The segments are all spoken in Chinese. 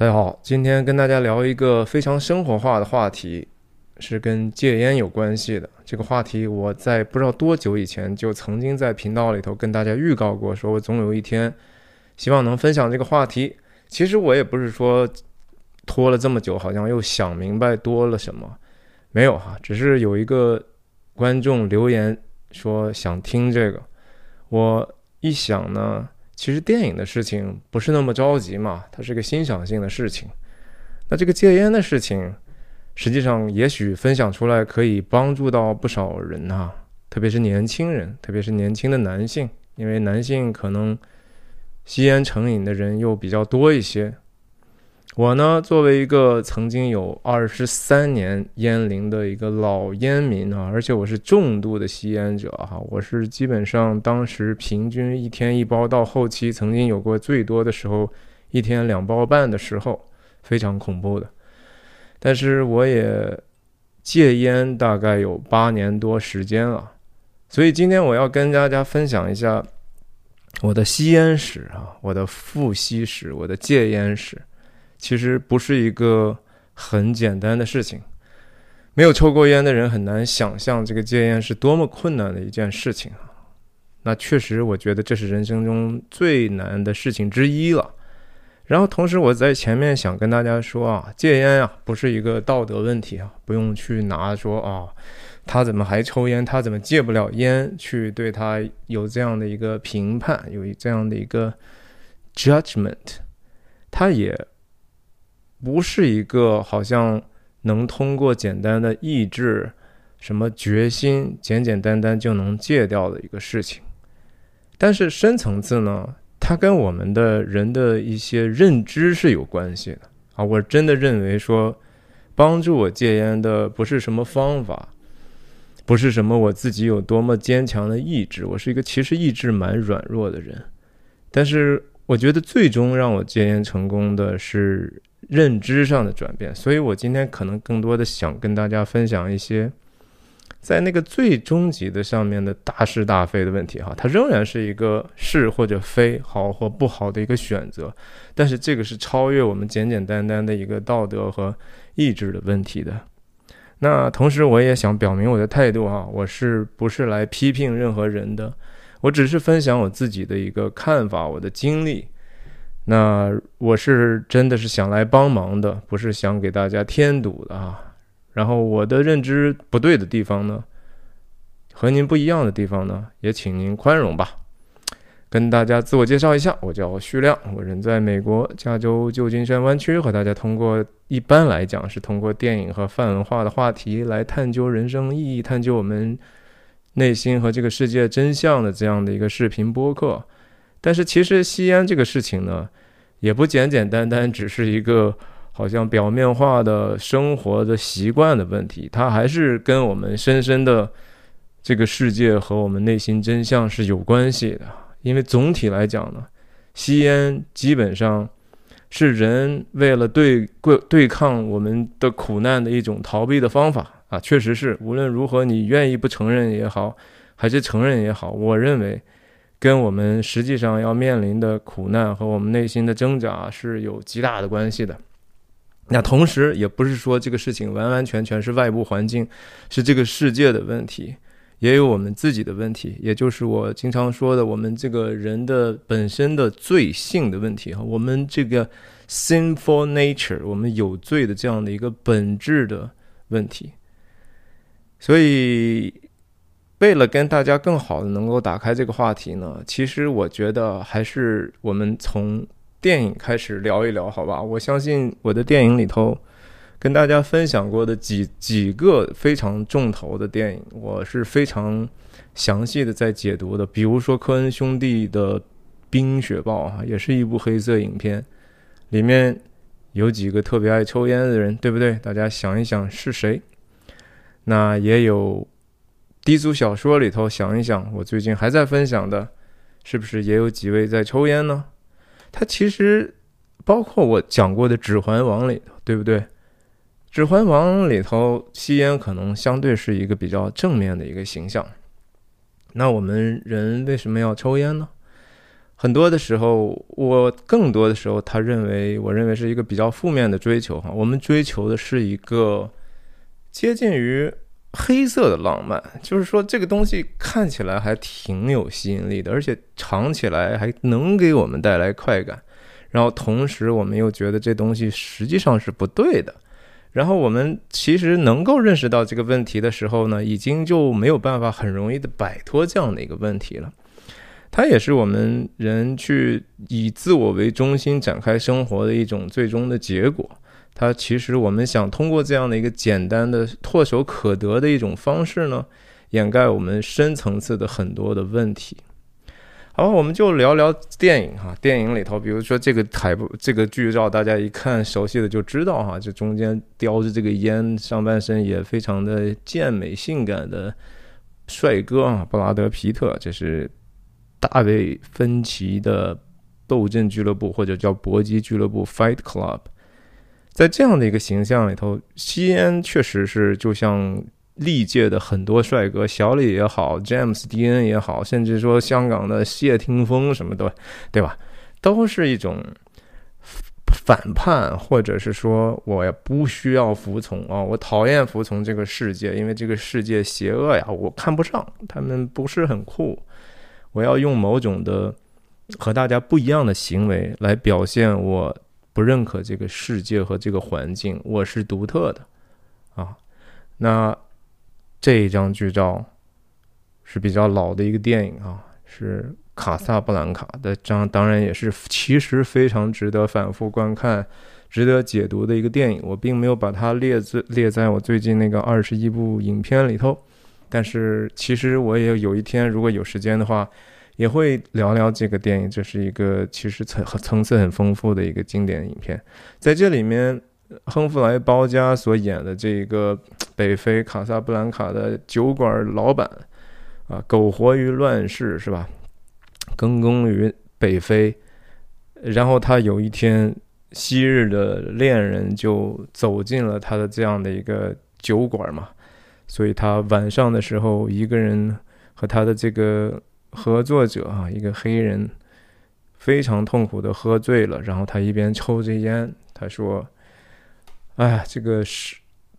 大家好，今天跟大家聊一个非常生活化的话题，是跟戒烟有关系的。这个话题我在不知道多久以前就曾经在频道里头跟大家预告过，说我总有一天希望能分享这个话题。其实我也不是说拖了这么久，好像又想明白多了什么，没有哈，只是有一个观众留言说想听这个，我一想呢。其实电影的事情不是那么着急嘛，它是个欣赏性的事情。那这个戒烟的事情，实际上也许分享出来可以帮助到不少人啊，特别是年轻人，特别是年轻的男性，因为男性可能吸烟成瘾的人又比较多一些。我呢，作为一个曾经有二十三年烟龄的一个老烟民啊，而且我是重度的吸烟者哈，我是基本上当时平均一天一包，到后期曾经有过最多的时候一天两包半的时候，非常恐怖的。但是我也戒烟大概有八年多时间了，所以今天我要跟大家分享一下我的吸烟史啊，我的复吸史，我的戒烟史。其实不是一个很简单的事情，没有抽过烟的人很难想象这个戒烟是多么困难的一件事情啊。那确实，我觉得这是人生中最难的事情之一了。然后，同时我在前面想跟大家说啊，戒烟啊不是一个道德问题啊，不用去拿说啊，他怎么还抽烟，他怎么戒不了烟，去对他有这样的一个评判，有这样的一个 judgment，他也。不是一个好像能通过简单的意志、什么决心，简简单单就能戒掉的一个事情。但是深层次呢，它跟我们的人的一些认知是有关系的啊。我真的认为说，帮助我戒烟的不是什么方法，不是什么我自己有多么坚强的意志，我是一个其实意志蛮软弱的人。但是我觉得最终让我戒烟成功的是。认知上的转变，所以我今天可能更多的想跟大家分享一些，在那个最终极的上面的大是大非的问题哈，它仍然是一个是或者非好或不好的一个选择，但是这个是超越我们简简单单的一个道德和意志的问题的。那同时我也想表明我的态度哈，我是不是来批评任何人的，我只是分享我自己的一个看法，我的经历。那我是真的是想来帮忙的，不是想给大家添堵的啊。然后我的认知不对的地方呢，和您不一样的地方呢，也请您宽容吧。跟大家自我介绍一下，我叫徐亮，我人在美国加州旧金山湾区，和大家通过一般来讲是通过电影和泛文化的话题来探究人生意义、探究我们内心和这个世界真相的这样的一个视频播客。但是其实吸烟这个事情呢，也不简简单单只是一个好像表面化的生活的习惯的问题，它还是跟我们深深的这个世界和我们内心真相是有关系的。因为总体来讲呢，吸烟基本上是人为了对对对抗我们的苦难的一种逃避的方法啊，确实是。无论如何，你愿意不承认也好，还是承认也好，我认为。跟我们实际上要面临的苦难和我们内心的挣扎是有极大的关系的。那同时，也不是说这个事情完完全全是外部环境，是这个世界的问题，也有我们自己的问题，也就是我经常说的，我们这个人的本身的罪性的问题哈，我们这个 sinful nature，我们有罪的这样的一个本质的问题，所以。为了跟大家更好的能够打开这个话题呢，其实我觉得还是我们从电影开始聊一聊，好吧？我相信我的电影里头跟大家分享过的几几个非常重头的电影，我是非常详细的在解读的。比如说科恩兄弟的《冰雪暴》啊，也是一部黑色影片，里面有几个特别爱抽烟的人，对不对？大家想一想是谁？那也有。低俗小说里头想一想，我最近还在分享的，是不是也有几位在抽烟呢？他其实包括我讲过的《指环王》里头，对不对？《指环王》里头吸烟可能相对是一个比较正面的一个形象。那我们人为什么要抽烟呢？很多的时候，我更多的时候，他认为，我认为是一个比较负面的追求哈。我们追求的是一个接近于黑色的浪漫，就是说这个东西看起来还挺有吸引力的，而且尝起来还能给我们带来快感。然后同时，我们又觉得这东西实际上是不对的。然后我们其实能够认识到这个问题的时候呢，已经就没有办法很容易的摆脱这样的一个问题了。它也是我们人去以自我为中心展开生活的一种最终的结果。它其实我们想通过这样的一个简单的唾手可得的一种方式呢，掩盖我们深层次的很多的问题。好，我们就聊聊电影哈。电影里头，比如说这个台布这个剧照，大家一看熟悉的就知道哈，这中间叼着这个烟，上半身也非常的健美性感的帅哥啊，布拉德皮特，这是。大卫·芬奇的斗阵俱乐部，或者叫搏击俱乐部 （Fight Club），在这样的一个形象里头，吸烟确实是就像历届的很多帅哥，小李也好，James 迪恩也好，甚至说香港的谢霆锋什么的，对吧？都是一种反叛，或者是说我也不需要服从啊，我讨厌服从这个世界，因为这个世界邪恶呀，我看不上，他们不是很酷。我要用某种的和大家不一样的行为来表现我不认可这个世界和这个环境，我是独特的啊。那这一张剧照是比较老的一个电影啊，是《卡萨布兰卡》的张，当然也是其实非常值得反复观看、值得解读的一个电影。我并没有把它列在列在我最近那个二十一部影片里头。但是其实我也有一天如果有时间的话，也会聊聊这个电影。这是一个其实层层次很丰富的一个经典影片。在这里面，亨弗莱·包嘉所演的这个北非卡萨布兰卡的酒馆老板，啊，苟活于乱世是吧？耕耕于北非，然后他有一天，昔日的恋人就走进了他的这样的一个酒馆嘛。所以他晚上的时候，一个人和他的这个合作者啊，一个黑人，非常痛苦的喝醉了。然后他一边抽着烟，他说：“哎，这个世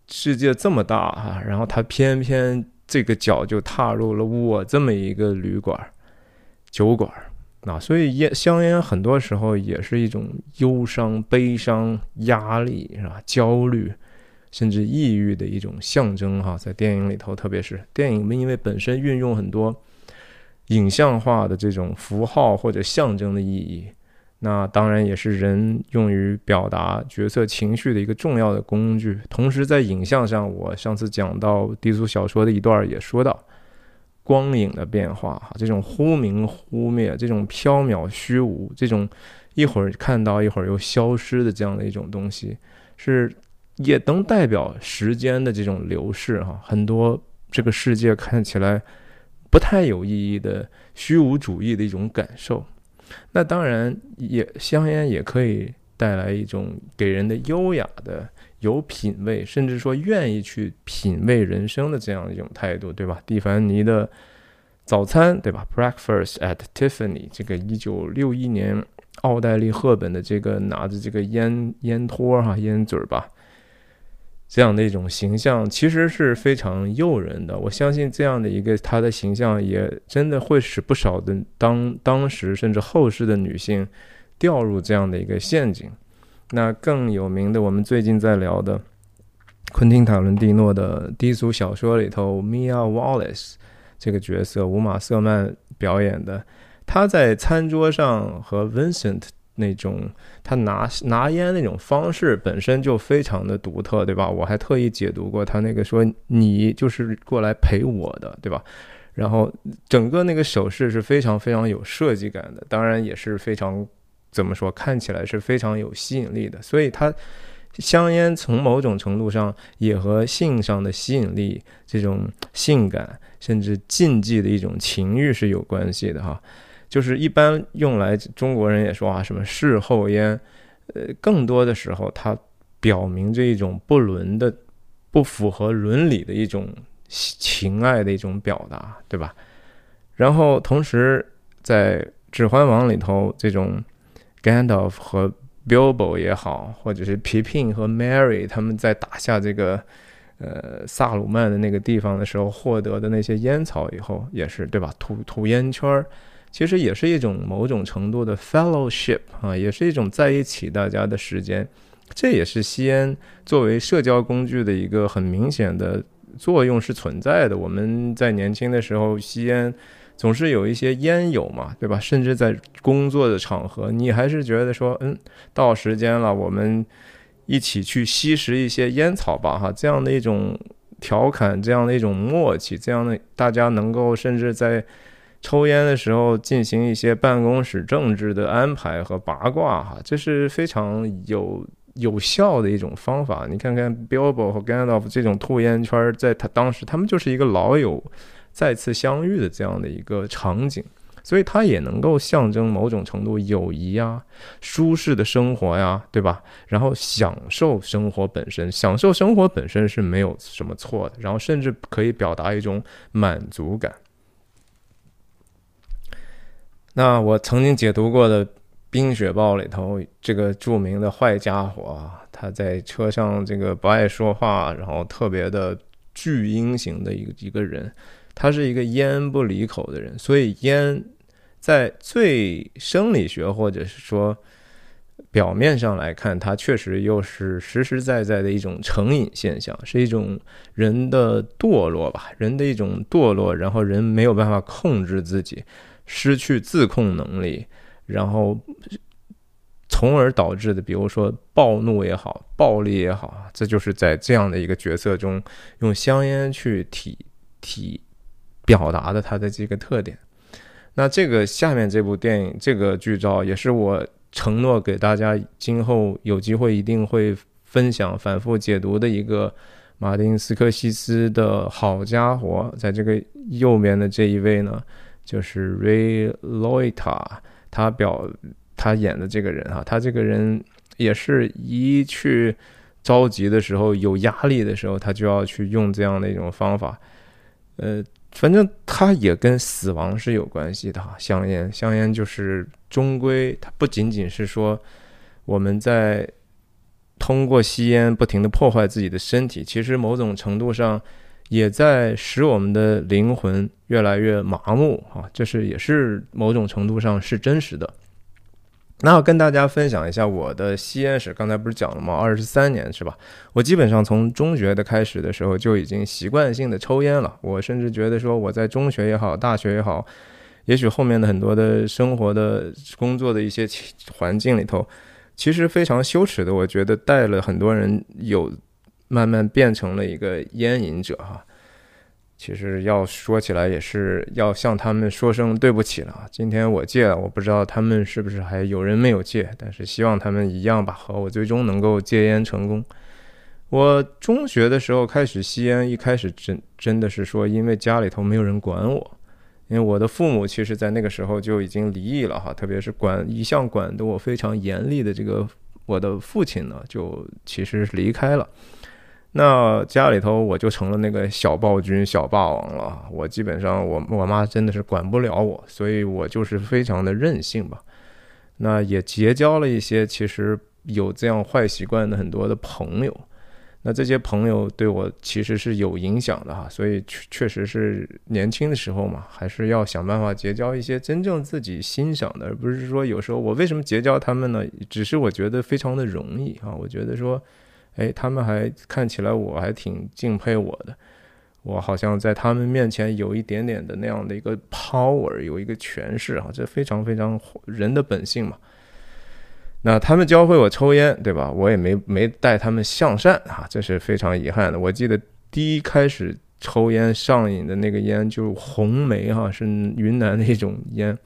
世界这么大啊，然后他偏偏这个脚就踏入了我这么一个旅馆、酒馆啊。所以烟香烟很多时候也是一种忧伤、悲伤、压力是吧？焦虑。”甚至抑郁的一种象征，哈，在电影里头，特别是电影，因为本身运用很多影像化的这种符号或者象征的意义，那当然也是人用于表达角色情绪的一个重要的工具。同时，在影像上，我上次讲到低俗小说的一段也说到，光影的变化，哈，这种忽明忽灭，这种缥缈虚无，这种一会儿看到一会儿又消失的这样的一种东西，是。也能代表时间的这种流逝哈，很多这个世界看起来不太有意义的虚无主义的一种感受。那当然，也香烟也可以带来一种给人的优雅的、有品味，甚至说愿意去品味人生的这样一种态度，对吧？蒂凡尼的早餐，对吧？Breakfast at Tiffany，这个一九六一年奥黛丽·赫本的这个拿着这个烟烟托哈烟嘴儿吧。这样的一种形象其实是非常诱人的，我相信这样的一个他的形象也真的会使不少的当当时甚至后世的女性掉入这样的一个陷阱。那更有名的，我们最近在聊的昆汀塔伦蒂诺的低俗小说里头，Mia Wallace 这个角色，五马瑟曼表演的，他在餐桌上和 Vincent。那种他拿拿烟那种方式本身就非常的独特，对吧？我还特意解读过他那个说你就是过来陪我的，对吧？然后整个那个手势是非常非常有设计感的，当然也是非常怎么说，看起来是非常有吸引力的。所以它香烟从某种程度上也和性上的吸引力、这种性感甚至禁忌的一种情欲是有关系的，哈。就是一般用来，中国人也说啊，什么事后烟，呃，更多的时候它表明这一种不伦的、不符合伦理的一种情爱的一种表达，对吧？然后同时在指环王》里头这种 Gandalf 和 Bilbo 也好，或者是皮皮和 Mary 他们在打下这个呃萨鲁曼的那个地方的时候获得的那些烟草以后，也是对吧？吐吐烟圈儿，其实也是一种某种程度的 fellowship 啊，也是一种在一起大家的时间。这也是吸烟作为社交工具的一个很明显的作用是存在的。我们在年轻的时候吸烟。总是有一些烟友嘛，对吧？甚至在工作的场合，你还是觉得说，嗯，到时间了，我们一起去吸食一些烟草吧，哈，这样的一种调侃，这样的一种默契，这样的大家能够甚至在抽烟的时候进行一些办公室政治的安排和八卦，哈，这是非常有有效的一种方法。你看看 Bilbo 和 Gandalf 这种吐烟圈，在他当时，他们就是一个老友。再次相遇的这样的一个场景，所以它也能够象征某种程度友谊呀、舒适的生活呀，对吧？然后享受生活本身，享受生活本身是没有什么错的，然后甚至可以表达一种满足感。那我曾经解读过的《冰雪暴》里头，这个著名的坏家伙啊，他在车上这个不爱说话，然后特别的巨婴型的一个一个人。他是一个烟不离口的人，所以烟在最生理学或者是说表面上来看，它确实又是实实在在的一种成瘾现象，是一种人的堕落吧，人的一种堕落，然后人没有办法控制自己，失去自控能力，然后从而导致的，比如说暴怒也好，暴力也好，这就是在这样的一个角色中用香烟去体体。表达的他的这个特点，那这个下面这部电影这个剧照也是我承诺给大家今后有机会一定会分享、反复解读的一个马丁斯科西斯的好家伙，在这个右边的这一位呢，就是 Ray Loita，他表他演的这个人哈，他这个人也是一去着急的时候、有压力的时候，他就要去用这样的一种方法，呃。反正他也跟死亡是有关系的哈。香烟，香烟就是终归它不仅仅是说我们在通过吸烟不停的破坏自己的身体，其实某种程度上也在使我们的灵魂越来越麻木啊。这是也是某种程度上是真实的。那我跟大家分享一下我的吸烟史。刚才不是讲了吗？二十三年是吧？我基本上从中学的开始的时候就已经习惯性的抽烟了。我甚至觉得说我在中学也好，大学也好，也许后面的很多的生活的工作的一些环境里头，其实非常羞耻的。我觉得带了很多人有慢慢变成了一个烟瘾者哈。其实要说起来，也是要向他们说声对不起了。今天我戒了，我不知道他们是不是还有人没有戒，但是希望他们一样吧，和我最终能够戒烟成功。我中学的时候开始吸烟，一开始真真的是说，因为家里头没有人管我，因为我的父母其实在那个时候就已经离异了哈，特别是管一向管得我非常严厉的这个我的父亲呢，就其实离开了。那家里头我就成了那个小暴君、小霸王了。我基本上，我我妈真的是管不了我，所以我就是非常的任性吧。那也结交了一些其实有这样坏习惯的很多的朋友。那这些朋友对我其实是有影响的哈，所以确确实是年轻的时候嘛，还是要想办法结交一些真正自己欣赏的，而不是说有时候我为什么结交他们呢？只是我觉得非常的容易啊，我觉得说。哎，他们还看起来我还挺敬佩我的，我好像在他们面前有一点点的那样的一个 power，有一个权势啊，这非常非常人的本性嘛。那他们教会我抽烟，对吧？我也没没带他们向善啊，这是非常遗憾的。我记得第一开始抽烟上瘾的那个烟就是红梅哈，是云南的一种烟，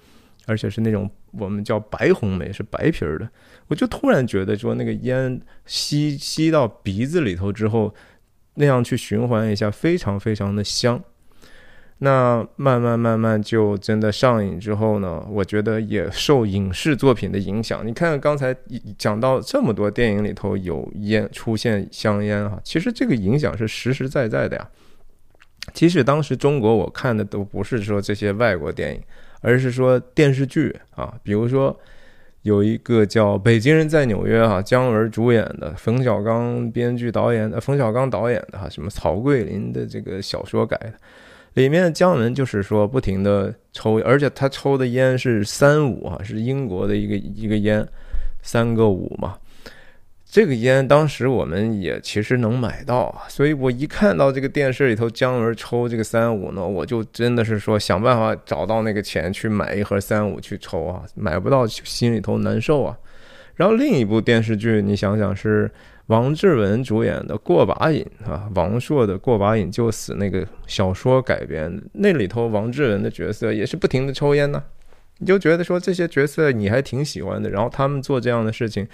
而且是那种我们叫白红梅，是白皮儿的。我就突然觉得说，那个烟吸吸到鼻子里头之后，那样去循环一下，非常非常的香。那慢慢慢慢就真的上瘾之后呢，我觉得也受影视作品的影响。你看刚才讲到这么多电影里头有烟出现香烟哈，其实这个影响是实实在在的呀。其实当时中国我看的都不是说这些外国电影。而是说电视剧啊，比如说有一个叫《北京人在纽约》哈，姜文主演的，冯小刚编剧导演的，冯小刚导演的哈，什么曹桂林的这个小说改的，里面姜文就是说不停的抽，而且他抽的烟是三五哈，是英国的一个一个烟，三个五嘛。这个烟当时我们也其实能买到啊，所以我一看到这个电视里头姜文抽这个三五呢，我就真的是说想办法找到那个钱去买一盒三五去抽啊，买不到心里头难受啊。然后另一部电视剧，你想想是王志文主演的《过把瘾》啊，王朔的《过把瘾就死》那个小说改编，那里头王志文的角色也是不停的抽烟呢，你就觉得说这些角色你还挺喜欢的，然后他们做这样的事情。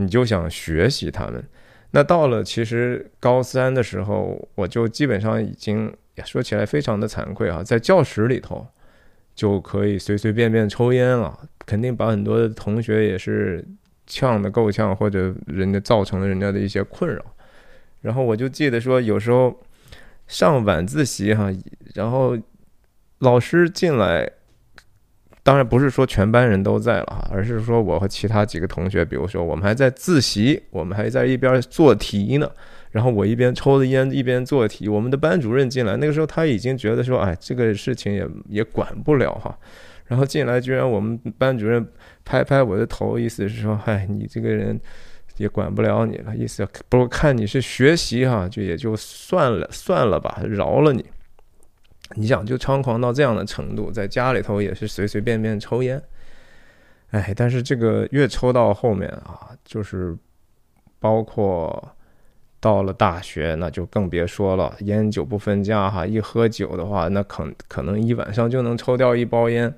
你就想学习他们，那到了其实高三的时候，我就基本上已经说起来非常的惭愧啊，在教室里头就可以随随便便抽烟了，肯定把很多的同学也是呛得够呛，或者人家造成了人家的一些困扰。然后我就记得说，有时候上晚自习哈，然后老师进来。当然不是说全班人都在了哈，而是说我和其他几个同学，比如说我们还在自习，我们还在一边做题呢。然后我一边抽着烟一边做题。我们的班主任进来，那个时候他已经觉得说，哎，这个事情也也管不了哈。然后进来，居然我们班主任拍拍我的头，意思是说，嗨，你这个人也管不了你了，意思不过看你是学习哈，就也就算了算了吧，饶了你。你想就猖狂到这样的程度，在家里头也是随随便便抽烟，哎，但是这个越抽到后面啊，就是包括到了大学，那就更别说了，烟酒不分家哈，一喝酒的话，那可可能一晚上就能抽掉一包烟。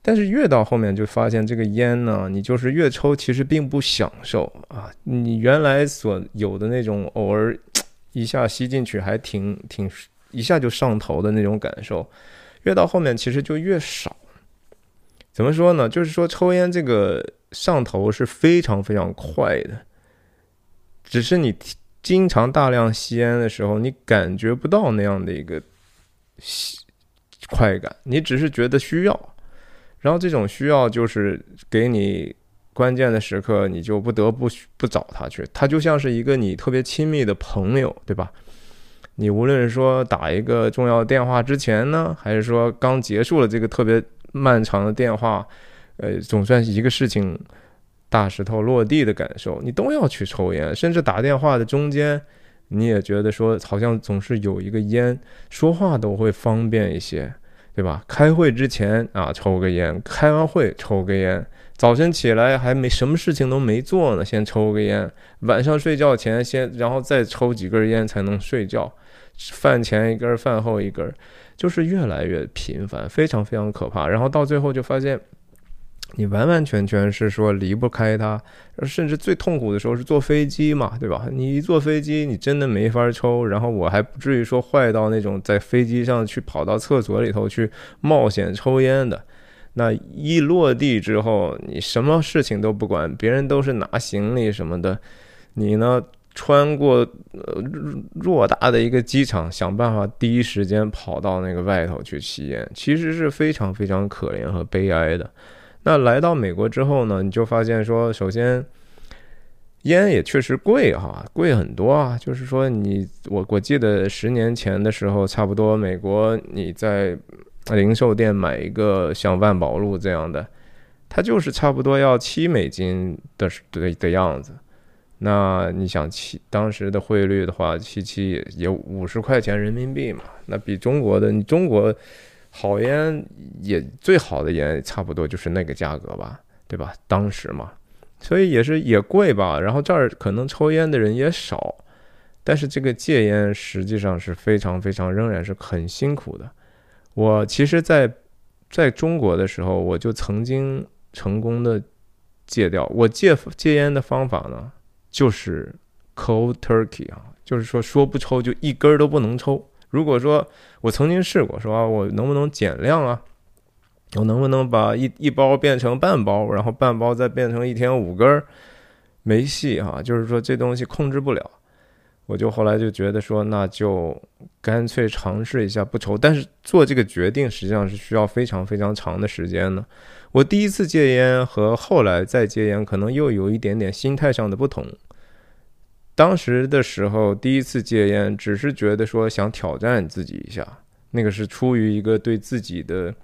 但是越到后面就发现这个烟呢，你就是越抽其实并不享受啊，你原来所有的那种偶尔一下吸进去还挺挺。一下就上头的那种感受，越到后面其实就越少。怎么说呢？就是说抽烟这个上头是非常非常快的，只是你经常大量吸烟的时候，你感觉不到那样的一个快感，你只是觉得需要。然后这种需要就是给你关键的时刻，你就不得不不找他去，他就像是一个你特别亲密的朋友，对吧？你无论是说打一个重要电话之前呢，还是说刚结束了这个特别漫长的电话，呃，总算是一个事情大石头落地的感受，你都要去抽烟。甚至打电话的中间，你也觉得说好像总是有一个烟，说话都会方便一些，对吧？开会之前啊，抽个烟；开完会抽个烟；早晨起来还没什么事情都没做呢，先抽个烟；晚上睡觉前先，然后再抽几根烟才能睡觉。饭前一根，饭后一根，就是越来越频繁，非常非常可怕。然后到最后就发现，你完完全全是说离不开它，甚至最痛苦的时候是坐飞机嘛，对吧？你一坐飞机，你真的没法抽。然后我还不至于说坏到那种在飞机上去跑到厕所里头去冒险抽烟的。那一落地之后，你什么事情都不管，别人都是拿行李什么的，你呢？穿过呃偌大的一个机场，想办法第一时间跑到那个外头去吸烟，其实是非常非常可怜和悲哀的。那来到美国之后呢，你就发现说，首先烟也确实贵哈，贵很多啊。就是说，你我我记得十年前的时候，差不多美国你在零售店买一个像万宝路这样的，它就是差不多要七美金的的的样子。那你想七当时的汇率的话，七七也也五十块钱人民币嘛？那比中国的你中国好烟也最好的烟差不多就是那个价格吧，对吧？当时嘛，所以也是也贵吧。然后这儿可能抽烟的人也少，但是这个戒烟实际上是非常非常仍然是很辛苦的。我其实，在在中国的时候，我就曾经成功的戒掉。我戒戒烟的方法呢？就是 cold turkey 啊，就是说说不抽就一根都不能抽。如果说我曾经试过，说啊我能不能减量啊？我能不能把一一包变成半包，然后半包再变成一天五根？没戏哈，就是说这东西控制不了。我就后来就觉得说，那就干脆尝试一下不抽。但是做这个决定实际上是需要非常非常长的时间的。我第一次戒烟和后来再戒烟，可能又有一点点心态上的不同。当时的时候，第一次戒烟，只是觉得说想挑战自己一下，那个是出于一个对自己的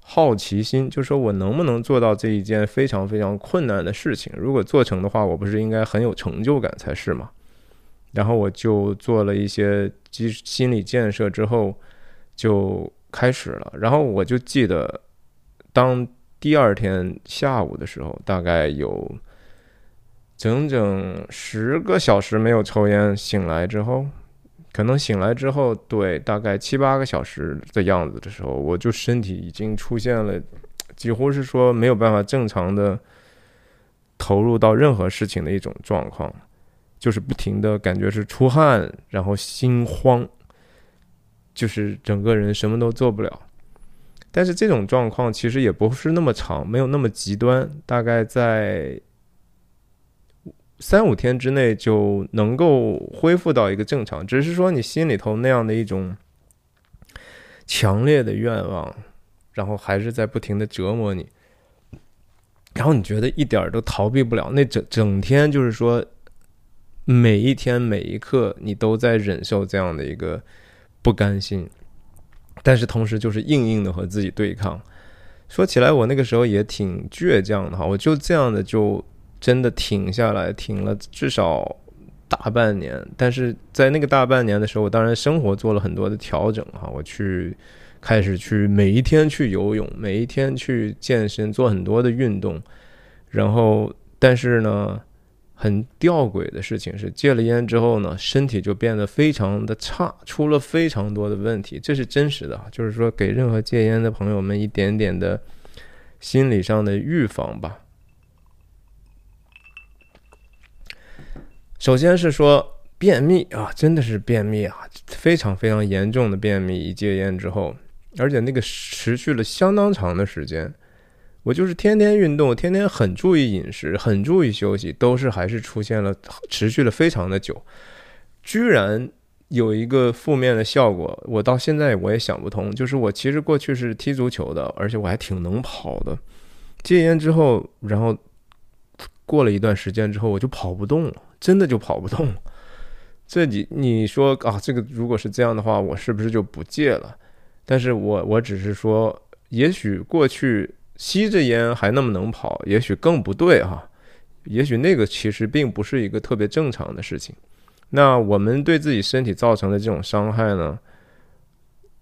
好奇心，就说我能不能做到这一件非常非常困难的事情？如果做成的话，我不是应该很有成就感才是吗？然后我就做了一些基心理建设之后，就开始了。然后我就记得，当第二天下午的时候，大概有。整整十个小时没有抽烟，醒来之后，可能醒来之后，对，大概七八个小时的样子的时候，我就身体已经出现了，几乎是说没有办法正常的投入到任何事情的一种状况，就是不停的感觉是出汗，然后心慌，就是整个人什么都做不了。但是这种状况其实也不是那么长，没有那么极端，大概在。三五天之内就能够恢复到一个正常，只是说你心里头那样的一种强烈的愿望，然后还是在不停的折磨你，然后你觉得一点都逃避不了，那整整天就是说每一天每一刻你都在忍受这样的一个不甘心，但是同时就是硬硬的和自己对抗。说起来，我那个时候也挺倔强的哈，我就这样的就。真的停下来，停了至少大半年。但是在那个大半年的时候，我当然生活做了很多的调整哈。我去开始去每一天去游泳，每一天去健身，做很多的运动。然后，但是呢，很吊诡的事情是，戒了烟之后呢，身体就变得非常的差，出了非常多的问题。这是真实的，就是说给任何戒烟的朋友们一点点的心理上的预防吧。首先是说便秘啊，真的是便秘啊，非常非常严重的便秘。一戒烟之后，而且那个持续了相当长的时间。我就是天天运动，天天很注意饮食，很注意休息，都是还是出现了持续了非常的久，居然有一个负面的效果。我到现在我也想不通，就是我其实过去是踢足球的，而且我还挺能跑的。戒烟之后，然后过了一段时间之后，我就跑不动了。真的就跑不动了，这你你说啊，这个如果是这样的话，我是不是就不戒了？但是我我只是说，也许过去吸着烟还那么能跑，也许更不对哈，也许那个其实并不是一个特别正常的事情。那我们对自己身体造成的这种伤害呢，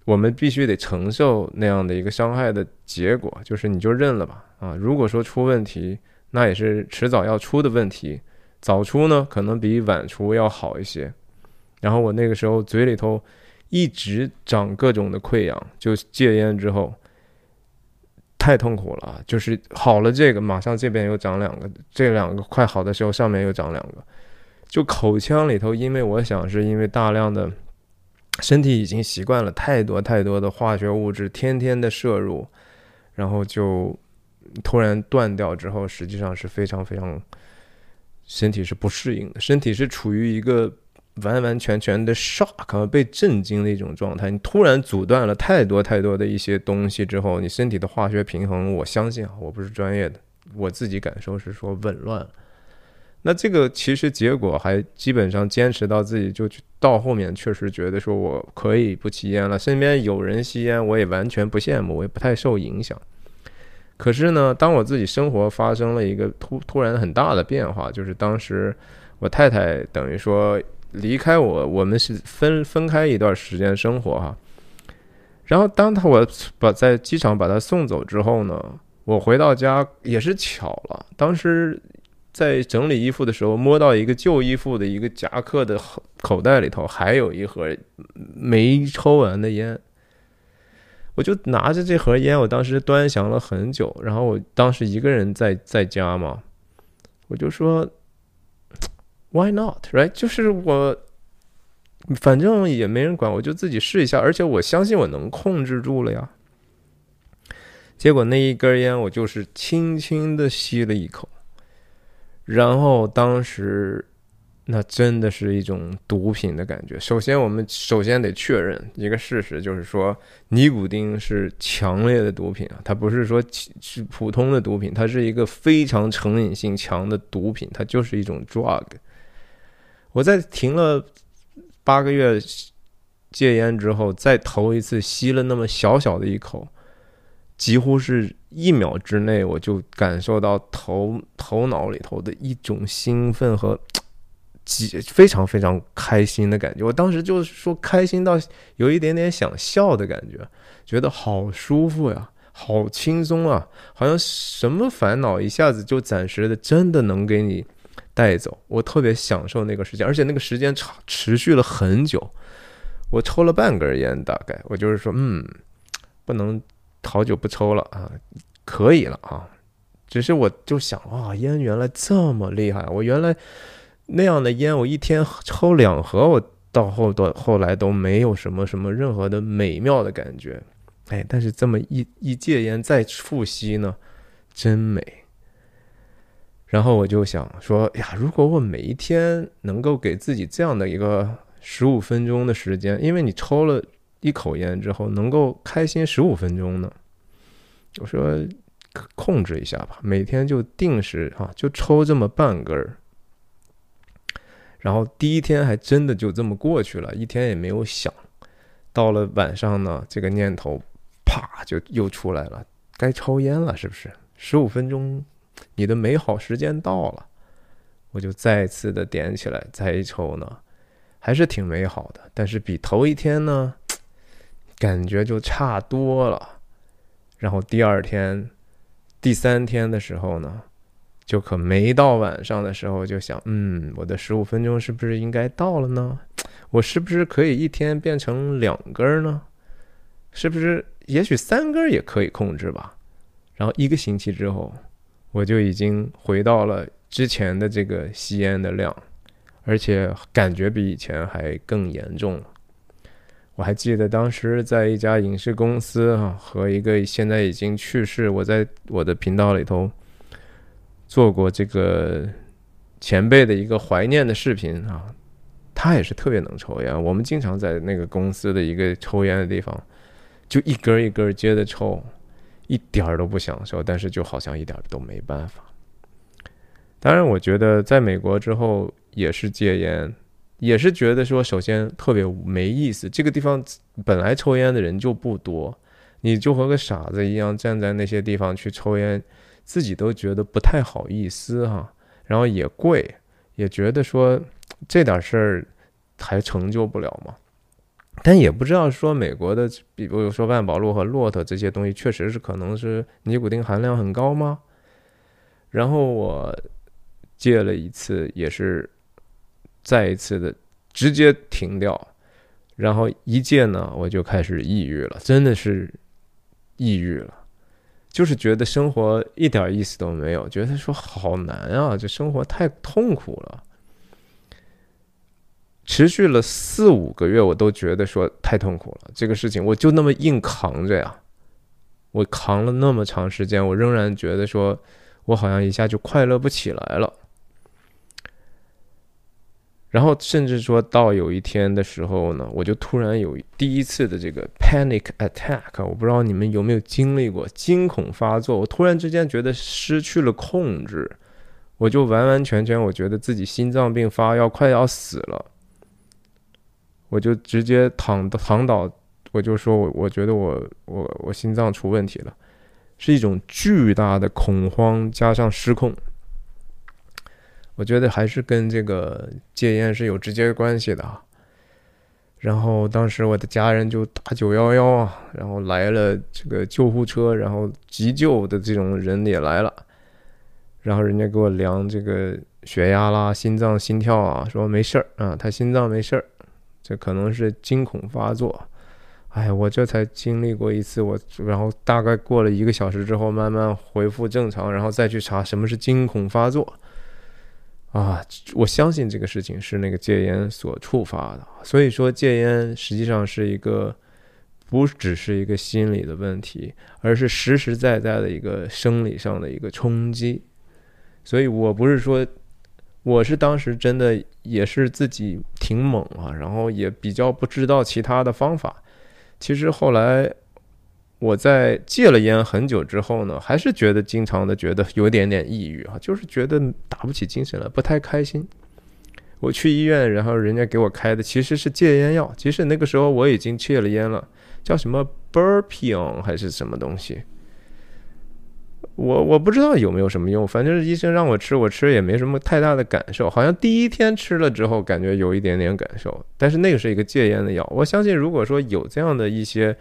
我们必须得承受那样的一个伤害的结果，就是你就认了吧啊。如果说出问题，那也是迟早要出的问题。早出呢，可能比晚出要好一些。然后我那个时候嘴里头一直长各种的溃疡，就戒烟之后太痛苦了。就是好了这个，马上这边又长两个，这两个快好的时候，上面又长两个。就口腔里头，因为我想是因为大量的身体已经习惯了太多太多的化学物质，天天的摄入，然后就突然断掉之后，实际上是非常非常。身体是不适应的，身体是处于一个完完全全的 shock 被震惊的一种状态。你突然阻断了太多太多的一些东西之后，你身体的化学平衡，我相信啊，我不是专业的，我自己感受是说紊乱。那这个其实结果还基本上坚持到自己就到后面，确实觉得说我可以不吸烟了。身边有人吸烟，我也完全不羡慕，我也不太受影响。可是呢，当我自己生活发生了一个突突然很大的变化，就是当时我太太等于说离开我，我们是分分开一段时间生活哈。然后当他我把在机场把他送走之后呢，我回到家也是巧了，当时在整理衣服的时候摸到一个旧衣服的一个夹克的口袋里头还有一盒没抽完的烟。我就拿着这盒烟，我当时端详了很久。然后我当时一个人在在家嘛，我就说，Why not？Right？就是我，反正也没人管，我就自己试一下。而且我相信我能控制住了呀。结果那一根烟，我就是轻轻的吸了一口，然后当时那真的是一种毒品的感觉。首先，我们首先得确认一个事实，就是说尼古丁是强烈的毒品啊，它不是说是普通的毒品，它是一个非常成瘾性强的毒品，它就是一种 drug。我在停了八个月戒烟之后，再头一次吸了那么小小的一口，几乎是一秒之内，我就感受到头头脑里头的一种兴奋和。几非常非常开心的感觉，我当时就是说开心到有一点点想笑的感觉，觉得好舒服呀，好轻松啊，好像什么烦恼一下子就暂时的真的能给你带走。我特别享受那个时间，而且那个时间长持续了很久。我抽了半根烟，大概我就是说，嗯，不能好久不抽了啊，可以了啊。只是我就想，哇，烟原来这么厉害，我原来。那样的烟，我一天抽两盒，我到后到后来都没有什么什么任何的美妙的感觉，哎，但是这么一一戒烟再复吸呢，真美。然后我就想说，呀，如果我每一天能够给自己这样的一个十五分钟的时间，因为你抽了一口烟之后能够开心十五分钟呢，我说控制一下吧，每天就定时啊，就抽这么半根儿。然后第一天还真的就这么过去了，一天也没有想。到了晚上呢，这个念头啪就又出来了，该抽烟了，是不是？十五分钟，你的美好时间到了，我就再次的点起来再一抽呢，还是挺美好的。但是比头一天呢，感觉就差多了。然后第二天、第三天的时候呢？就可没到晚上的时候，就想，嗯，我的十五分钟是不是应该到了呢？我是不是可以一天变成两根呢？是不是也许三根也可以控制吧？然后一个星期之后，我就已经回到了之前的这个吸烟的量，而且感觉比以前还更严重了。我还记得当时在一家影视公司啊，和一个现在已经去世，我在我的频道里头。做过这个前辈的一个怀念的视频啊，他也是特别能抽烟。我们经常在那个公司的一个抽烟的地方，就一根一根接着抽，一点儿都不享受，但是就好像一点都没办法。当然，我觉得在美国之后也是戒烟，也是觉得说，首先特别没意思。这个地方本来抽烟的人就不多，你就和个傻子一样站在那些地方去抽烟。自己都觉得不太好意思哈，然后也贵，也觉得说这点事儿还成就不了吗。但也不知道说美国的，比如说万宝路和骆驼这些东西，确实是可能是尼古丁含量很高吗？然后我戒了一次，也是再一次的直接停掉，然后一戒呢，我就开始抑郁了，真的是抑郁了。就是觉得生活一点意思都没有，觉得说好难啊，这生活太痛苦了。持续了四五个月，我都觉得说太痛苦了。这个事情我就那么硬扛着呀，我扛了那么长时间，我仍然觉得说我好像一下就快乐不起来了。然后甚至说到有一天的时候呢，我就突然有第一次的这个 panic attack，我不知道你们有没有经历过惊恐发作。我突然之间觉得失去了控制，我就完完全全我觉得自己心脏病发要快要死了，我就直接躺躺倒，我就说我我觉得我我我心脏出问题了，是一种巨大的恐慌加上失控。我觉得还是跟这个戒烟是有直接关系的啊。然后当时我的家人就打九幺幺啊，然后来了这个救护车，然后急救的这种人也来了，然后人家给我量这个血压啦、心脏心跳啊，说没事儿啊，他心脏没事儿，这可能是惊恐发作。哎，我这才经历过一次，我然后大概过了一个小时之后，慢慢恢复正常，然后再去查什么是惊恐发作。啊，我相信这个事情是那个戒烟所触发的，所以说戒烟实际上是一个不只是一个心理的问题，而是实实在在的一个生理上的一个冲击。所以我不是说我是当时真的也是自己挺猛啊，然后也比较不知道其他的方法。其实后来我在戒了烟很久之后呢，还是觉得经常的觉得有点点抑郁啊，就是觉得打不起精神了，不太开心。我去医院，然后人家给我开的其实是戒烟药，其实那个时候我已经戒了烟了，叫什么 b u r p i o n 还是什么东西。我我不知道有没有什么用，反正医生让我吃，我吃也没什么太大的感受。好像第一天吃了之后，感觉有一点点感受，但是那个是一个戒烟的药。我相信，如果说有这样的一些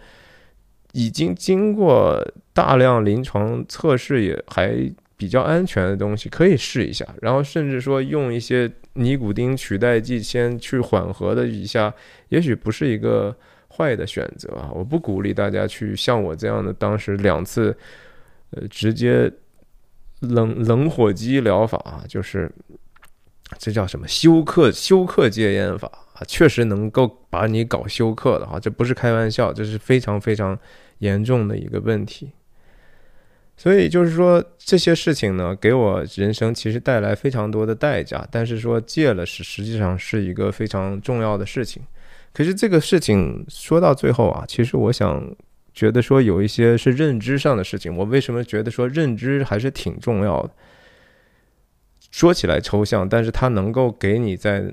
已经经过大量临床测试也还比较安全的东西，可以试一下。然后甚至说用一些尼古丁取代剂先去缓和的一下，也许不是一个坏的选择啊。我不鼓励大家去像我这样的，当时两次。呃，直接冷冷火机疗法啊，就是这叫什么休克休克戒烟法啊，确实能够把你搞休克的哈，这不是开玩笑，这是非常非常严重的一个问题。所以就是说这些事情呢，给我人生其实带来非常多的代价，但是说戒了是实际上是一个非常重要的事情。可是这个事情说到最后啊，其实我想。觉得说有一些是认知上的事情，我为什么觉得说认知还是挺重要的？说起来抽象，但是它能够给你在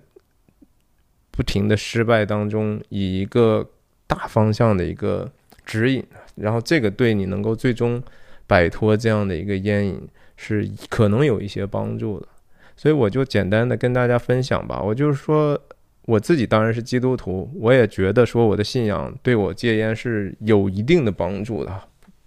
不停的失败当中以一个大方向的一个指引，然后这个对你能够最终摆脱这样的一个烟瘾是可能有一些帮助的。所以我就简单的跟大家分享吧，我就是说。我自己当然是基督徒，我也觉得说我的信仰对我戒烟是有一定的帮助的。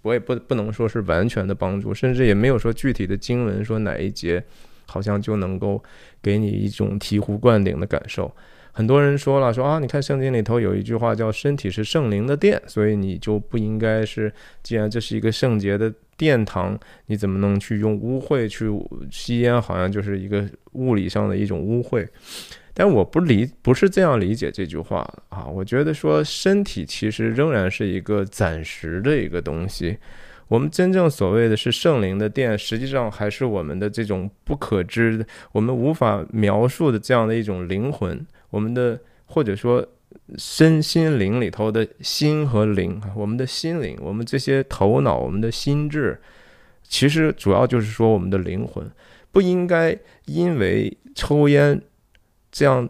我也不不能说是完全的帮助，甚至也没有说具体的经文说哪一节好像就能够给你一种醍醐灌顶的感受。很多人说了说啊，你看圣经里头有一句话叫“身体是圣灵的殿”，所以你就不应该是，既然这是一个圣洁的殿堂，你怎么能去用污秽去吸烟？好像就是一个物理上的一种污秽。但我不理不是这样理解这句话啊，我觉得说身体其实仍然是一个暂时的一个东西，我们真正所谓的是圣灵的殿，实际上还是我们的这种不可知的、我们无法描述的这样的一种灵魂，我们的或者说身心灵里头的心和灵，我们的心灵，我们这些头脑，我们的心智，其实主要就是说我们的灵魂不应该因为抽烟。这样，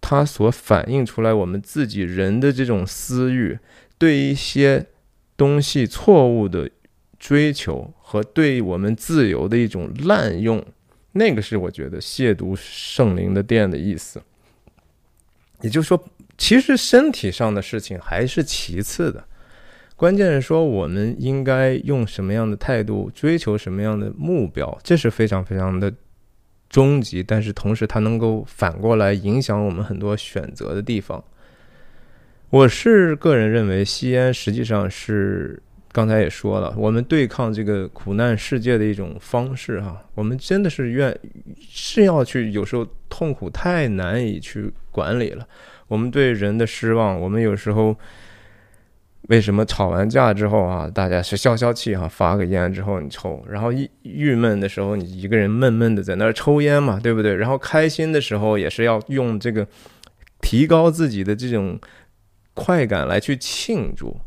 它所反映出来我们自己人的这种私欲，对一些东西错误的追求和对我们自由的一种滥用，那个是我觉得亵渎圣灵的殿的意思。也就是说，其实身体上的事情还是其次的，关键是说我们应该用什么样的态度追求什么样的目标，这是非常非常的。终极，但是同时它能够反过来影响我们很多选择的地方。我是个人认为，吸烟实际上是刚才也说了，我们对抗这个苦难世界的一种方式哈。我们真的是愿是要去，有时候痛苦太难以去管理了，我们对人的失望，我们有时候。为什么吵完架之后啊，大家是消消气哈，发个烟之后你抽，然后郁郁闷的时候你一个人闷闷的在那儿抽烟嘛，对不对？然后开心的时候也是要用这个提高自己的这种快感来去庆祝，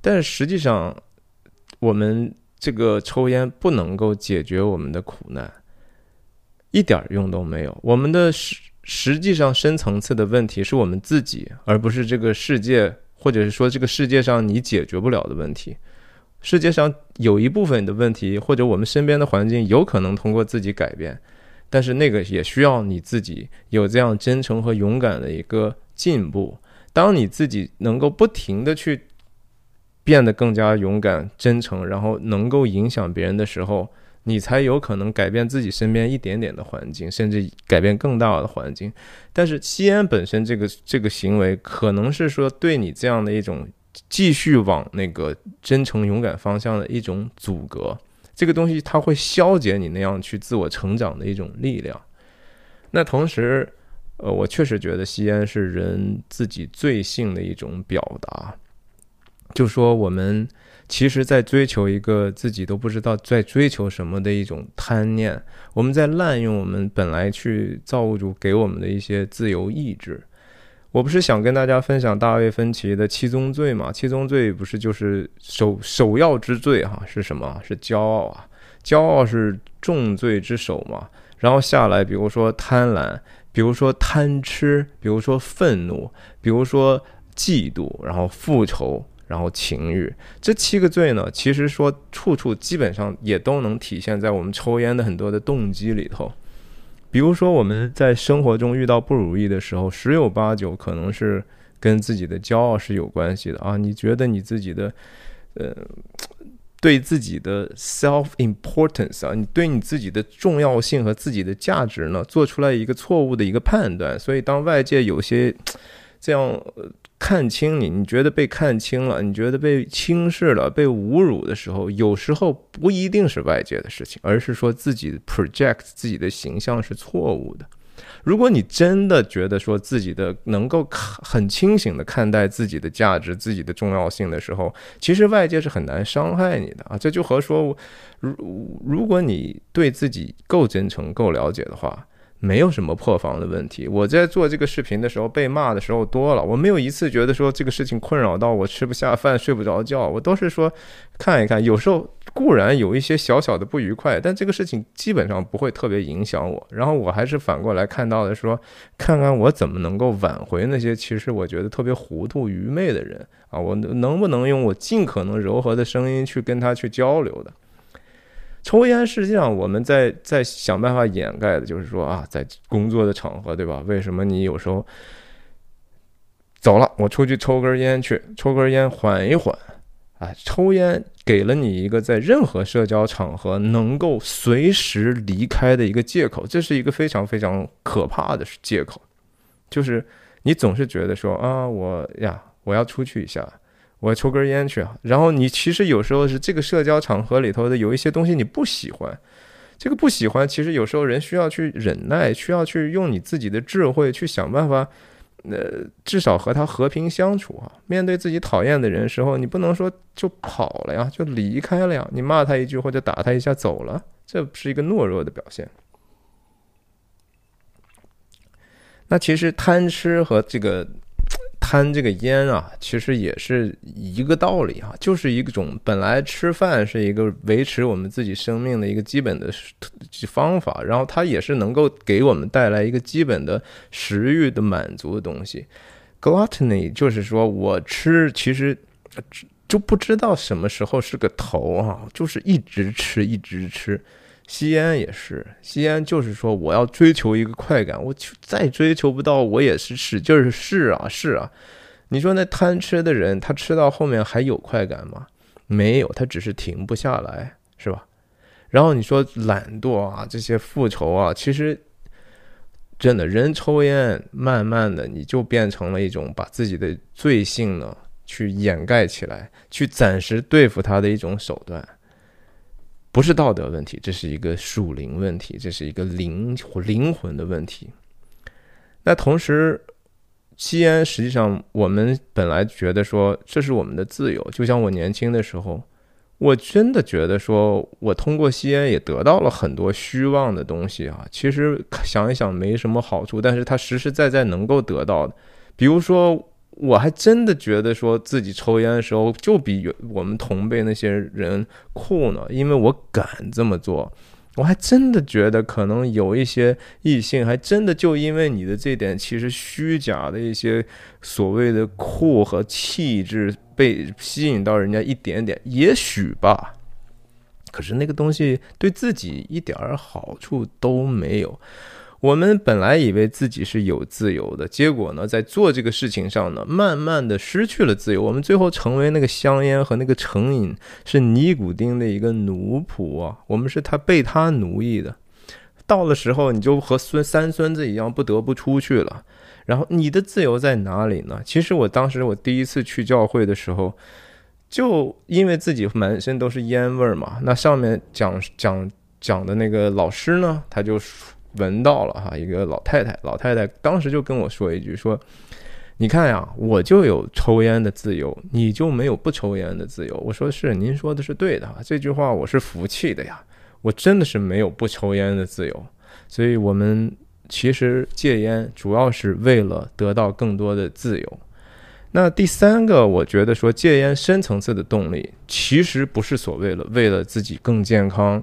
但是实际上我们这个抽烟不能够解决我们的苦难，一点用都没有。我们的实实际上深层次的问题是我们自己，而不是这个世界。或者是说，这个世界上你解决不了的问题，世界上有一部分的问题，或者我们身边的环境有可能通过自己改变，但是那个也需要你自己有这样真诚和勇敢的一个进步。当你自己能够不停的去变得更加勇敢、真诚，然后能够影响别人的时候。你才有可能改变自己身边一点点的环境，甚至改变更大的环境。但是吸烟本身这个这个行为，可能是说对你这样的一种继续往那个真诚勇敢方向的一种阻隔。这个东西它会消解你那样去自我成长的一种力量。那同时，呃，我确实觉得吸烟是人自己罪性的一种表达。就说我们其实在追求一个自己都不知道在追求什么的一种贪念，我们在滥用我们本来去造物主给我们的一些自由意志。我不是想跟大家分享大卫芬奇的七宗罪嘛？七宗罪不是就是首首要之罪哈？是什么？是骄傲啊！骄傲是重罪之首嘛？然后下来，比如说贪婪，比如说贪吃，比如说愤怒，比如说嫉妒，然后复仇，然后情欲，这七个罪呢，其实说处处基本上也都能体现在我们抽烟的很多的动机里头。比如说，我们在生活中遇到不如意的时候，十有八九可能是跟自己的骄傲是有关系的啊！你觉得你自己的，呃，对自己的 self importance 啊，你对你自己的重要性和自己的价值呢，做出来一个错误的一个判断，所以当外界有些这样。看清你，你觉得被看清了，你觉得被轻视了、被侮辱的时候，有时候不一定是外界的事情，而是说自己 project 自己的形象是错误的。如果你真的觉得说自己的能够很清醒的看待自己的价值、自己的重要性的时候，其实外界是很难伤害你的啊。这就和说，如如果你对自己够真诚、够了解的话。没有什么破防的问题。我在做这个视频的时候被骂的时候多了，我没有一次觉得说这个事情困扰到我吃不下饭、睡不着觉。我都是说看一看，有时候固然有一些小小的不愉快，但这个事情基本上不会特别影响我。然后我还是反过来看到的说，看看我怎么能够挽回那些其实我觉得特别糊涂、愚昧的人啊，我能不能用我尽可能柔和的声音去跟他去交流的。抽烟实际上我们在在想办法掩盖的，就是说啊，在工作的场合，对吧？为什么你有时候走了，我出去抽根烟去，抽根烟缓一缓，啊，抽烟给了你一个在任何社交场合能够随时离开的一个借口，这是一个非常非常可怕的借口，就是你总是觉得说啊，我呀，我要出去一下。我抽根烟去啊，然后你其实有时候是这个社交场合里头的有一些东西你不喜欢，这个不喜欢，其实有时候人需要去忍耐，需要去用你自己的智慧去想办法，呃，至少和他和平相处啊。面对自己讨厌的人时候，你不能说就跑了呀，就离开了呀，你骂他一句或者打他一下走了，这是一个懦弱的表现。那其实贪吃和这个。贪这个烟啊，其实也是一个道理啊，就是一种本来吃饭是一个维持我们自己生命的一个基本的方法，然后它也是能够给我们带来一个基本的食欲的满足的东西。Gluttony 就是说我吃，其实就不知道什么时候是个头啊，就是一直吃，一直吃。吸烟也是，吸烟就是说我要追求一个快感，我再追求不到，我也是使劲儿试啊试啊。你说那贪吃的人，他吃到后面还有快感吗？没有，他只是停不下来，是吧？然后你说懒惰啊，这些复仇啊，其实真的人抽烟，慢慢的你就变成了一种把自己的罪性呢去掩盖起来，去暂时对付他的一种手段。不是道德问题，这是一个属灵问题，这是一个灵灵魂的问题。那同时，吸烟实际上我们本来觉得说这是我们的自由，就像我年轻的时候，我真的觉得说我通过吸烟也得到了很多虚妄的东西啊。其实想一想没什么好处，但是它实实在在能够得到的，比如说。我还真的觉得说自己抽烟的时候就比我们同辈那些人酷呢，因为我敢这么做。我还真的觉得可能有一些异性还真的就因为你的这点其实虚假的一些所谓的酷和气质被吸引到人家一点点，也许吧。可是那个东西对自己一点儿好处都没有。我们本来以为自己是有自由的，结果呢，在做这个事情上呢，慢慢的失去了自由。我们最后成为那个香烟和那个成瘾，是尼古丁的一个奴仆啊！我们是他被他奴役的。到了时候，你就和孙三孙子一样，不得不出去了。然后你的自由在哪里呢？其实我当时我第一次去教会的时候，就因为自己满身都是烟味儿嘛。那上面讲讲讲的那个老师呢，他就。闻到了哈，一个老太太，老太太当时就跟我说一句：“说你看呀，我就有抽烟的自由，你就没有不抽烟的自由。我说是，您说的是对的，这句话我是服气的呀。我真的是没有不抽烟的自由，所以我们其实戒烟主要是为了得到更多的自由。那第三个，我觉得说戒烟深层次的动力，其实不是所谓的为了自己更健康。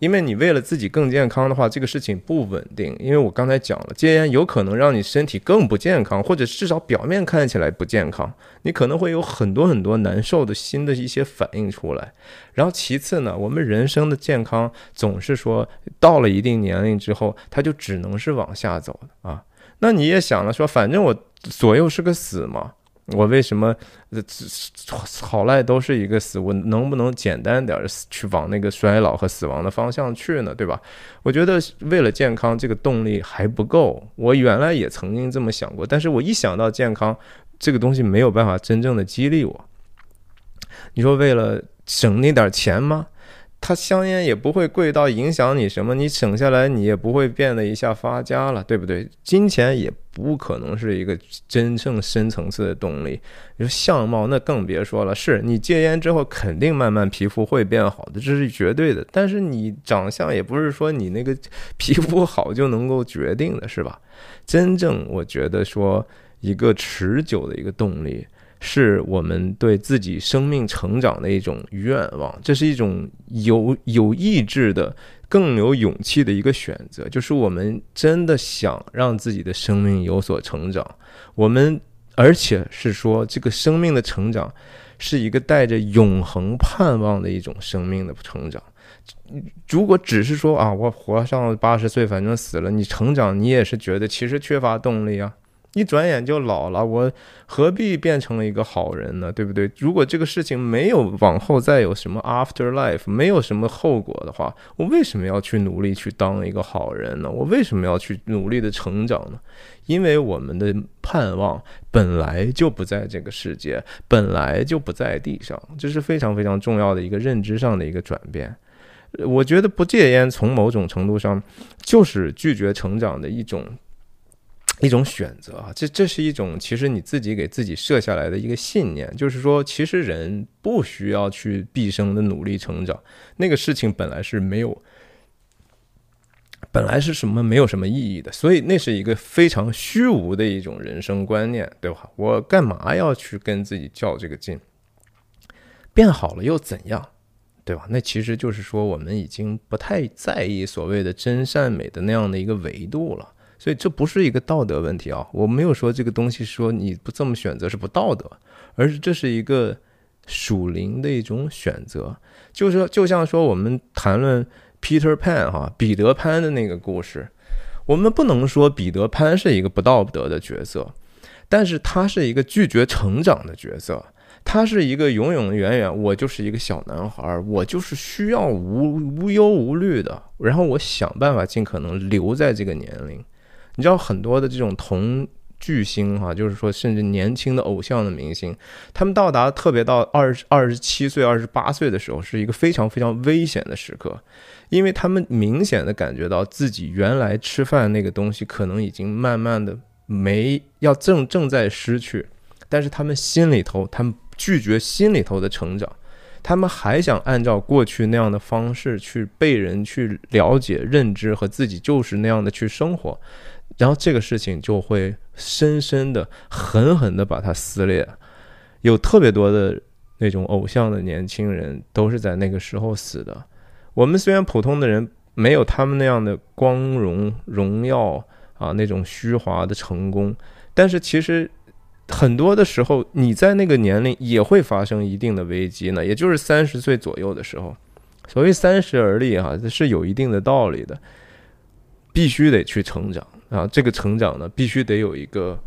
因为你为了自己更健康的话，这个事情不稳定。因为我刚才讲了，戒烟有可能让你身体更不健康，或者至少表面看起来不健康，你可能会有很多很多难受的新的一些反应出来。然后其次呢，我们人生的健康总是说到了一定年龄之后，它就只能是往下走的啊。那你也想了说，反正我左右是个死嘛。我为什么好赖都是一个死？我能不能简单点去往那个衰老和死亡的方向去呢？对吧？我觉得为了健康，这个动力还不够。我原来也曾经这么想过，但是我一想到健康这个东西没有办法真正的激励我。你说为了省那点钱吗？它香烟也不会贵到影响你什么，你省下来你也不会变得一下发家了，对不对？金钱也不可能是一个真正深层次的动力。你说相貌那更别说了，是你戒烟之后肯定慢慢皮肤会变好的，这是绝对的。但是你长相也不是说你那个皮肤好就能够决定的，是吧？真正我觉得说一个持久的一个动力。是我们对自己生命成长的一种愿望，这是一种有有意志的、更有勇气的一个选择。就是我们真的想让自己的生命有所成长，我们而且是说这个生命的成长是一个带着永恒盼望的一种生命的成长。如果只是说啊，我活上八十岁，反正死了，你成长，你也是觉得其实缺乏动力啊。一转眼就老了，我何必变成了一个好人呢？对不对？如果这个事情没有往后再有什么 after life，没有什么后果的话，我为什么要去努力去当一个好人呢？我为什么要去努力的成长呢？因为我们的盼望本来就不在这个世界，本来就不在地上，这是非常非常重要的一个认知上的一个转变。我觉得不戒烟，从某种程度上就是拒绝成长的一种。一种选择啊，这这是一种其实你自己给自己设下来的一个信念，就是说，其实人不需要去毕生的努力成长，那个事情本来是没有，本来是什么没有什么意义的，所以那是一个非常虚无的一种人生观念，对吧？我干嘛要去跟自己较这个劲？变好了又怎样，对吧？那其实就是说，我们已经不太在意所谓的真善美的那样的一个维度了。所以这不是一个道德问题啊！我没有说这个东西说你不这么选择是不道德，而是这是一个属灵的一种选择。就是说，就像说我们谈论 Peter Pan 哈，彼得潘的那个故事，我们不能说彼得潘是一个不道德的角色，但是他是一个拒绝成长的角色，他是一个永永远远我就是一个小男孩，我就是需要无无忧无虑的，然后我想办法尽可能留在这个年龄。你知道很多的这种同巨星哈，就是说甚至年轻的偶像的明星，他们到达特别到二十二十七岁、二十八岁的时候，是一个非常非常危险的时刻，因为他们明显的感觉到自己原来吃饭那个东西可能已经慢慢的没要正正在失去，但是他们心里头，他们拒绝心里头的成长，他们还想按照过去那样的方式去被人去了解、认知和自己就是那样的去生活。然后这个事情就会深深的、狠狠的把它撕裂。有特别多的那种偶像的年轻人都是在那个时候死的。我们虽然普通的人没有他们那样的光荣荣耀啊，那种虚华的成功，但是其实很多的时候，你在那个年龄也会发生一定的危机呢。也就是三十岁左右的时候，所谓三十而立啊，这是有一定的道理的，必须得去成长。啊，这个成长呢，必须得有一个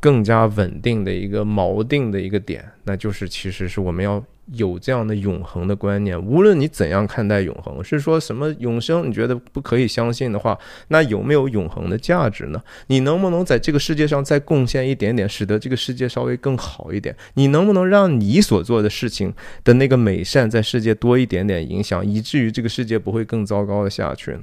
更加稳定的一个锚定的一个点，那就是其实是我们要有这样的永恒的观念。无论你怎样看待永恒，是说什么永生，你觉得不可以相信的话，那有没有永恒的价值呢？你能不能在这个世界上再贡献一点点，使得这个世界稍微更好一点？你能不能让你所做的事情的那个美善在世界多一点点影响，以至于这个世界不会更糟糕的下去呢？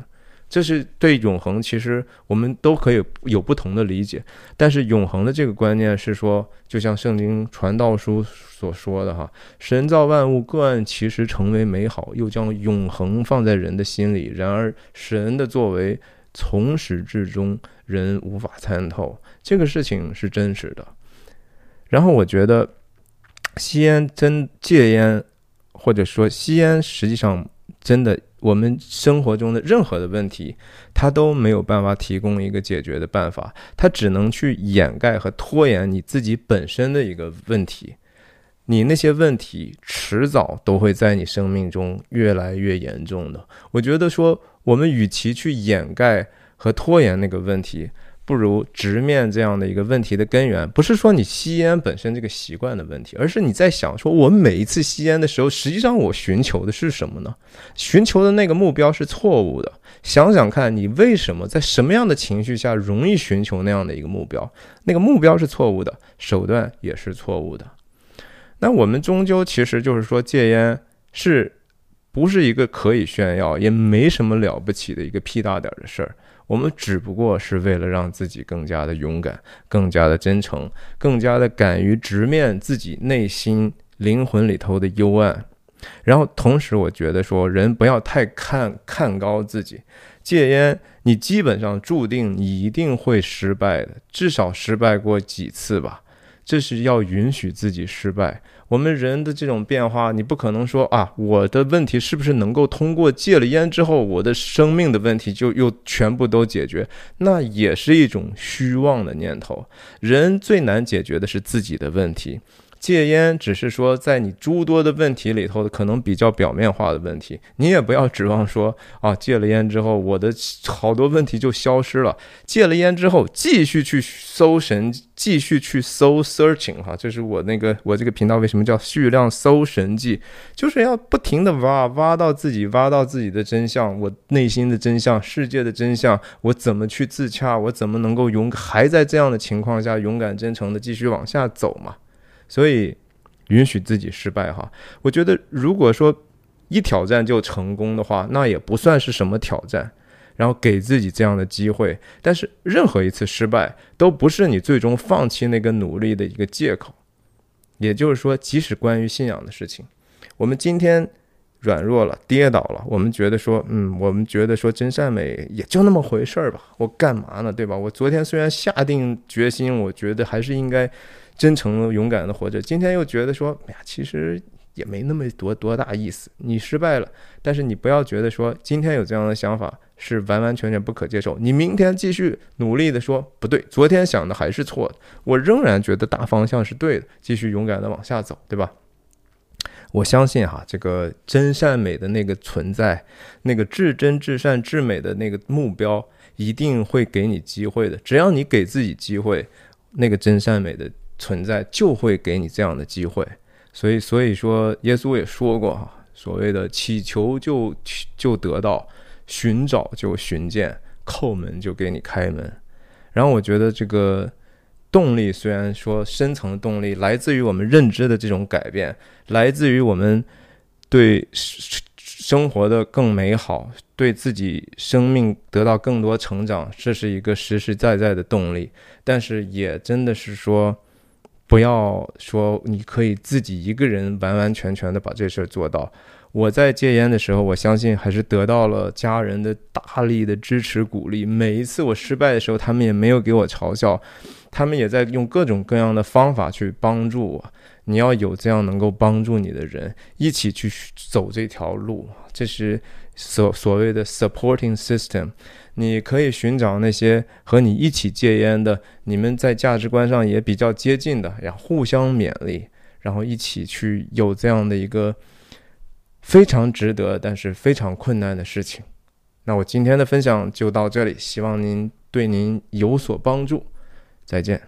这是对永恒，其实我们都可以有不同的理解。但是永恒的这个观念是说，就像圣经传道书所说的哈，神造万物各按其实成为美好，又将永恒放在人的心里。然而神的作为从始至终人无法参透，这个事情是真实的。然后我觉得吸烟真戒烟，或者说吸烟，实际上真的。我们生活中的任何的问题，它都没有办法提供一个解决的办法，它只能去掩盖和拖延你自己本身的一个问题。你那些问题迟早都会在你生命中越来越严重的。我觉得说，我们与其去掩盖和拖延那个问题。不如直面这样的一个问题的根源，不是说你吸烟本身这个习惯的问题，而是你在想说，我每一次吸烟的时候，实际上我寻求的是什么呢？寻求的那个目标是错误的。想想看你为什么在什么样的情绪下容易寻求那样的一个目标？那个目标是错误的，手段也是错误的。那我们终究其实就是说，戒烟是不是一个可以炫耀，也没什么了不起的一个屁大点的事儿。我们只不过是为了让自己更加的勇敢、更加的真诚、更加的敢于直面自己内心灵魂里头的幽暗。然后，同时，我觉得说，人不要太看看高自己。戒烟，你基本上注定你一定会失败的，至少失败过几次吧。这是要允许自己失败。我们人的这种变化，你不可能说啊，我的问题是不是能够通过戒了烟之后，我的生命的问题就又全部都解决？那也是一种虚妄的念头。人最难解决的是自己的问题。戒烟只是说，在你诸多的问题里头的可能比较表面化的问题，你也不要指望说 啊，戒了烟之后，我的好多问题就消失了。戒了烟之后，继续去搜神，继续去搜 searching 哈，这是我那个我这个频道为什么叫蓄量搜神记，就是要不停的挖，挖到自己，挖到自己的真相，我内心的真相，世界的真相，我怎么去自洽，我怎么能够勇还在这样的情况下勇敢真诚的继续往下走嘛？所以，允许自己失败哈。我觉得，如果说一挑战就成功的话，那也不算是什么挑战。然后给自己这样的机会，但是任何一次失败都不是你最终放弃那个努力的一个借口。也就是说，即使关于信仰的事情，我们今天软弱了、跌倒了，我们觉得说，嗯，我们觉得说真善美也就那么回事儿吧，我干嘛呢？对吧？我昨天虽然下定决心，我觉得还是应该。真诚、勇敢的活着。今天又觉得说，哎呀，其实也没那么多多大意思。你失败了，但是你不要觉得说，今天有这样的想法是完完全全不可接受。你明天继续努力的说，不对，昨天想的还是错的。我仍然觉得大方向是对的，继续勇敢的往下走，对吧？我相信哈，这个真善美的那个存在，那个至真至善至美的那个目标，一定会给你机会的。只要你给自己机会，那个真善美的。存在就会给你这样的机会，所以所以说耶稣也说过哈，所谓的祈求就就得到，寻找就寻见，叩门就给你开门。然后我觉得这个动力虽然说深层动力来自于我们认知的这种改变，来自于我们对生活的更美好，对自己生命得到更多成长，这是一个实实在在的动力。但是也真的是说。不要说你可以自己一个人完完全全的把这事儿做到。我在戒烟的时候，我相信还是得到了家人的大力的支持鼓励。每一次我失败的时候，他们也没有给我嘲笑，他们也在用各种各样的方法去帮助我。你要有这样能够帮助你的人，一起去走这条路，这是所所谓的 supporting system。你可以寻找那些和你一起戒烟的，你们在价值观上也比较接近的，要，互相勉励，然后一起去有这样的一个非常值得，但是非常困难的事情。那我今天的分享就到这里，希望您对您有所帮助，再见。